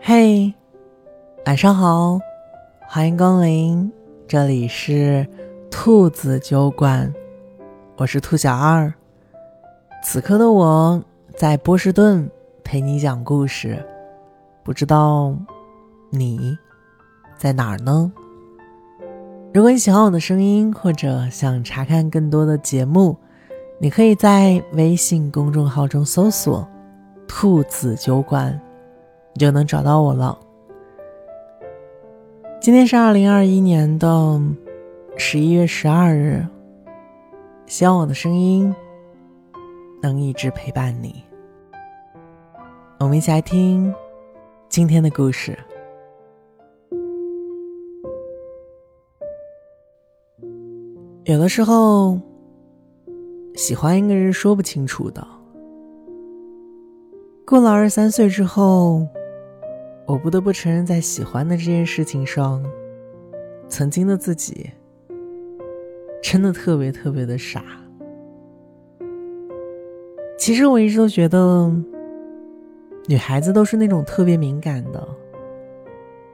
嘿，晚上好，欢迎光临，这里是兔子酒馆，我是兔小二。此刻的我在波士顿陪你讲故事，不知道你在哪儿呢？如果你喜欢我的声音，或者想查看更多的节目，你可以在微信公众号中搜索“兔子酒馆”。你就能找到我了。今天是二零二一年的十一月十二日，希望我的声音能一直陪伴你。我们一起来听今天的故事。有的时候，喜欢一个人说不清楚的。过了二十三岁之后。我不得不承认，在喜欢的这件事情上，曾经的自己真的特别特别的傻。其实我一直都觉得，女孩子都是那种特别敏感的，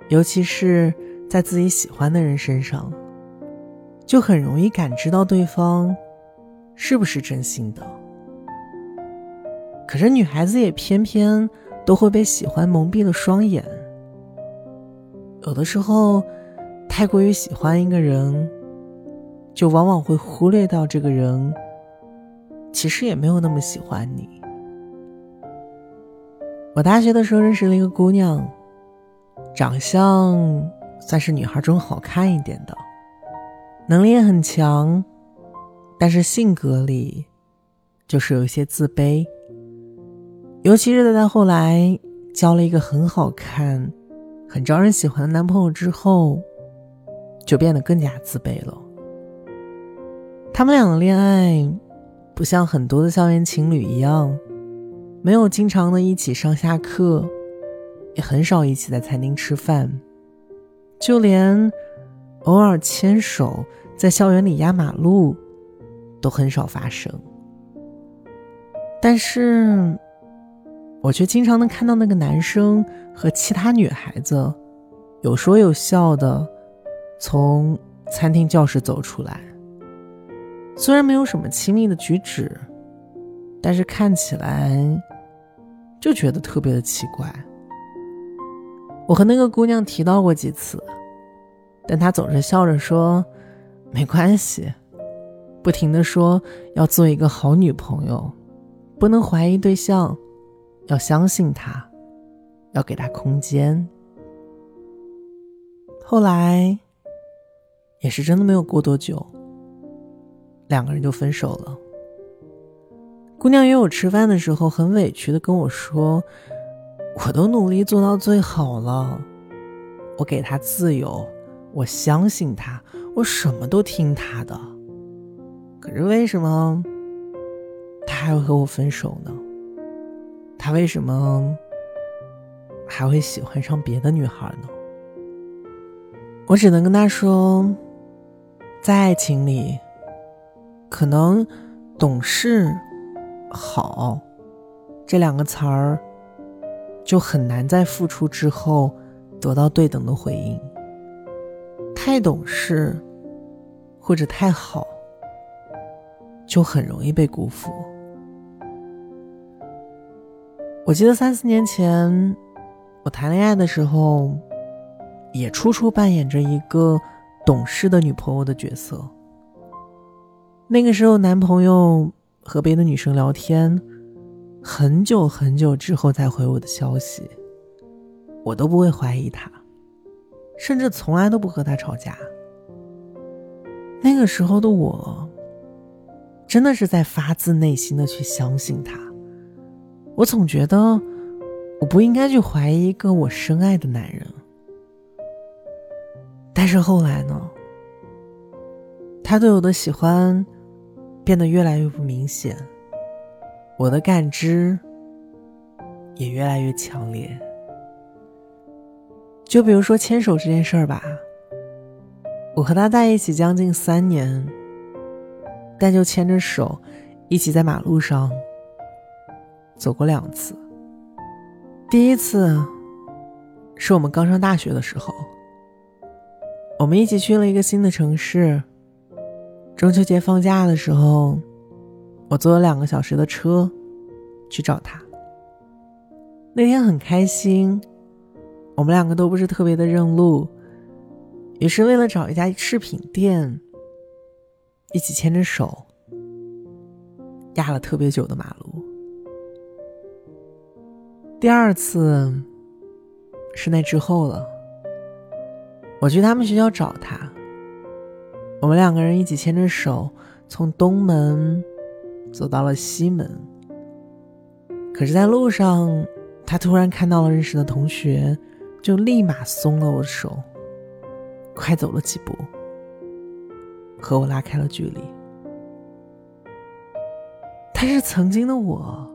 尤其是在自己喜欢的人身上，就很容易感知到对方是不是真心的。可是女孩子也偏偏。都会被喜欢蒙蔽了双眼。有的时候，太过于喜欢一个人，就往往会忽略到这个人其实也没有那么喜欢你。我大学的时候认识了一个姑娘，长相算是女孩中好看一点的，能力也很强，但是性格里就是有一些自卑。尤其是在她后来交了一个很好看、很招人喜欢的男朋友之后，就变得更加自卑了。他们俩的恋爱不像很多的校园情侣一样，没有经常的一起上下课，也很少一起在餐厅吃饭，就连偶尔牵手在校园里压马路都很少发生。但是。我却经常能看到那个男生和其他女孩子有说有笑的从餐厅教室走出来。虽然没有什么亲密的举止，但是看起来就觉得特别的奇怪。我和那个姑娘提到过几次，但她总是笑着说没关系，不停的说要做一个好女朋友，不能怀疑对象。要相信他，要给他空间。后来，也是真的没有过多久，两个人就分手了。姑娘约我吃饭的时候，很委屈的跟我说：“我都努力做到最好了，我给他自由，我相信他，我什么都听他的。可是为什么他还会和我分手呢？”他为什么还会喜欢上别的女孩呢？我只能跟他说，在爱情里，可能“懂事”“好”这两个词儿，就很难在付出之后得到对等的回应。太懂事或者太好，就很容易被辜负。我记得三四年前，我谈恋爱的时候，也处处扮演着一个懂事的女朋友的角色。那个时候，男朋友和别的女生聊天，很久很久之后再回我的消息，我都不会怀疑他，甚至从来都不和他吵架。那个时候的我，真的是在发自内心的去相信他。我总觉得，我不应该去怀疑一个我深爱的男人。但是后来呢，他对我的喜欢变得越来越不明显，我的感知也越来越强烈。就比如说牵手这件事儿吧，我和他在一起将近三年，但就牵着手，一起在马路上。走过两次。第一次是我们刚上大学的时候，我们一起去了一个新的城市。中秋节放假的时候，我坐了两个小时的车去找他。那天很开心，我们两个都不是特别的认路，于是为了找一家饰品店，一起牵着手压了特别久的马路。第二次是那之后了，我去他们学校找他，我们两个人一起牵着手从东门走到了西门。可是，在路上，他突然看到了认识的同学，就立马松了我的手，快走了几步，和我拉开了距离。他是曾经的我。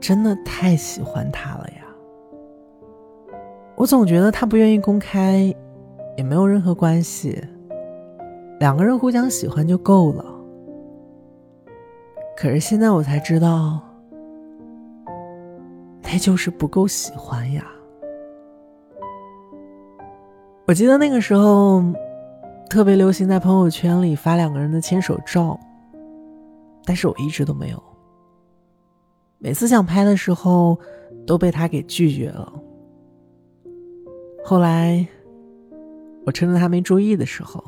真的太喜欢他了呀！我总觉得他不愿意公开，也没有任何关系，两个人互相喜欢就够了。可是现在我才知道，那就是不够喜欢呀。我记得那个时候，特别流行在朋友圈里发两个人的牵手照，但是我一直都没有。每次想拍的时候，都被他给拒绝了。后来，我趁着他没注意的时候，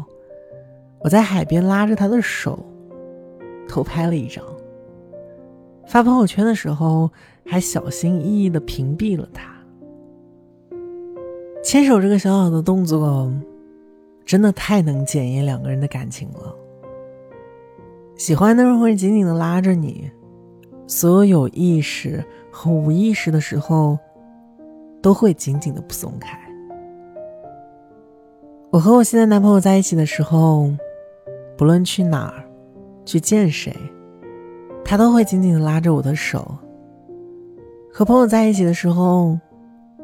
我在海边拉着他的手，偷拍了一张。发朋友圈的时候，还小心翼翼的屏蔽了他。牵手这个小小的动作，真的太能检验两个人的感情了。喜欢的人会紧紧的拉着你。所有有意识和无意识的时候，都会紧紧的不松开。我和我现在男朋友在一起的时候，不论去哪儿，去见谁，他都会紧紧的拉着我的手。和朋友在一起的时候，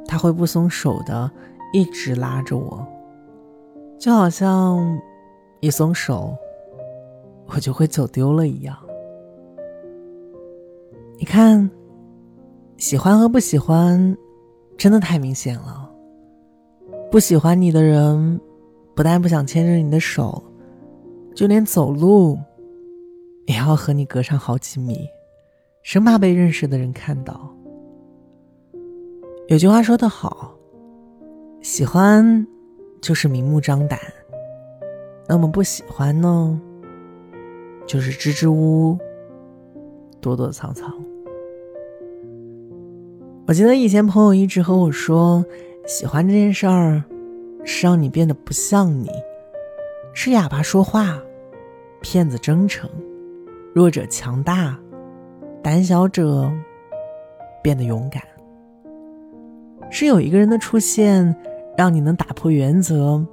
他会不松手的一直拉着我，就好像一松手，我就会走丢了一样。你看，喜欢和不喜欢，真的太明显了。不喜欢你的人，不但不想牵着你的手，就连走路，也要和你隔上好几米，生怕被认识的人看到。有句话说得好，喜欢就是明目张胆，那么不喜欢呢，就是支支吾吾。躲躲藏藏。我记得以前朋友一直和我说，喜欢这件事儿是让你变得不像你，是哑巴说话，骗子真诚，弱者强大，胆小者变得勇敢。是有一个人的出现，让你能打破原则，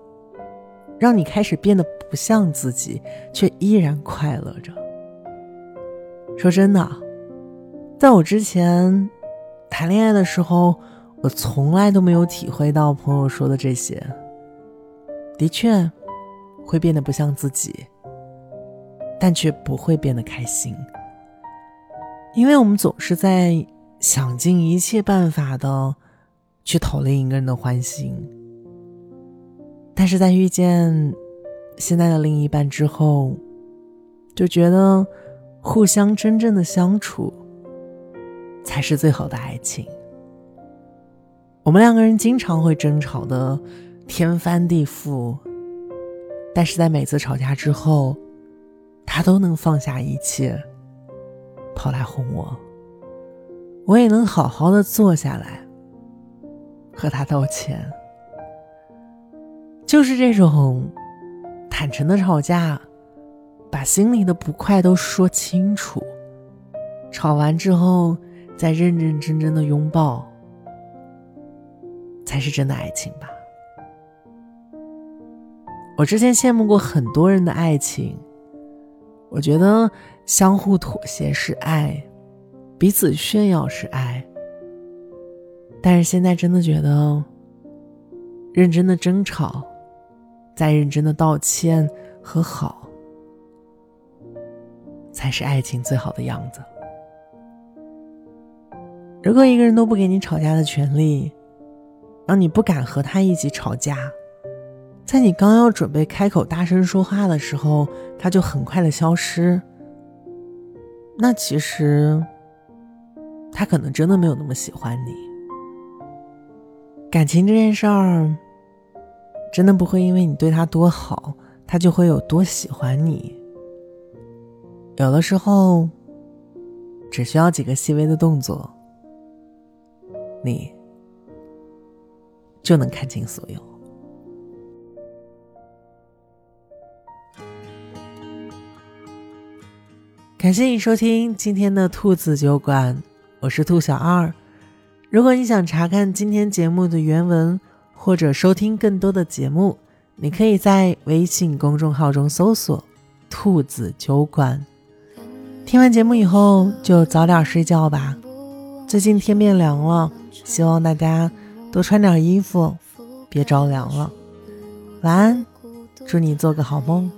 让你开始变得不像自己，却依然快乐着。说真的，在我之前谈恋爱的时候，我从来都没有体会到朋友说的这些。的确，会变得不像自己，但却不会变得开心，因为我们总是在想尽一切办法的去讨另一个人的欢心，但是在遇见现在的另一半之后，就觉得。互相真正的相处，才是最好的爱情。我们两个人经常会争吵的天翻地覆，但是在每次吵架之后，他都能放下一切，跑来哄我。我也能好好的坐下来，和他道歉。就是这种坦诚的吵架。把心里的不快都说清楚，吵完之后再认认真真的拥抱，才是真的爱情吧。我之前羡慕过很多人的爱情，我觉得相互妥协是爱，彼此炫耀是爱。但是现在真的觉得，认真的争吵，再认真的道歉和好。才是爱情最好的样子。如果一个人都不给你吵架的权利，让你不敢和他一起吵架，在你刚要准备开口大声说话的时候，他就很快的消失，那其实他可能真的没有那么喜欢你。感情这件事儿，真的不会因为你对他多好，他就会有多喜欢你。有的时候，只需要几个细微的动作，你就能看清所有。感谢你收听今天的兔子酒馆，我是兔小二。如果你想查看今天节目的原文，或者收听更多的节目，你可以在微信公众号中搜索“兔子酒馆”。听完节目以后就早点睡觉吧，最近天变凉了，希望大家多穿点衣服，别着凉了。晚安，祝你做个好梦。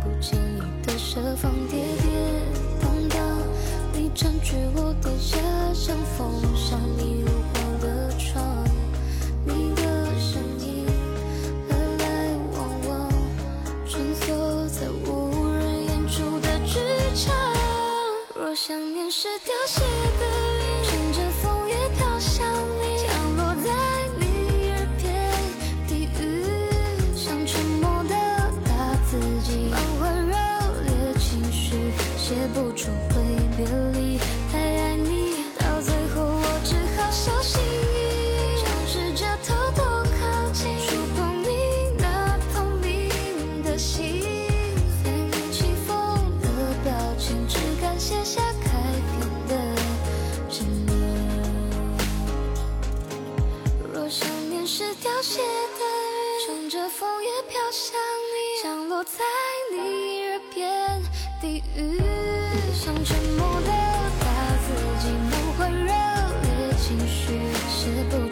不经意的设防，跌跌宕宕你占据我的家乡风，像你如花的窗，你的声音来来往往，穿梭在无人演出的剧场，若想念是凋谢的。着风也飘向你，降落在你耳边低语，想沉默的把自己弄混热烈情绪，是不？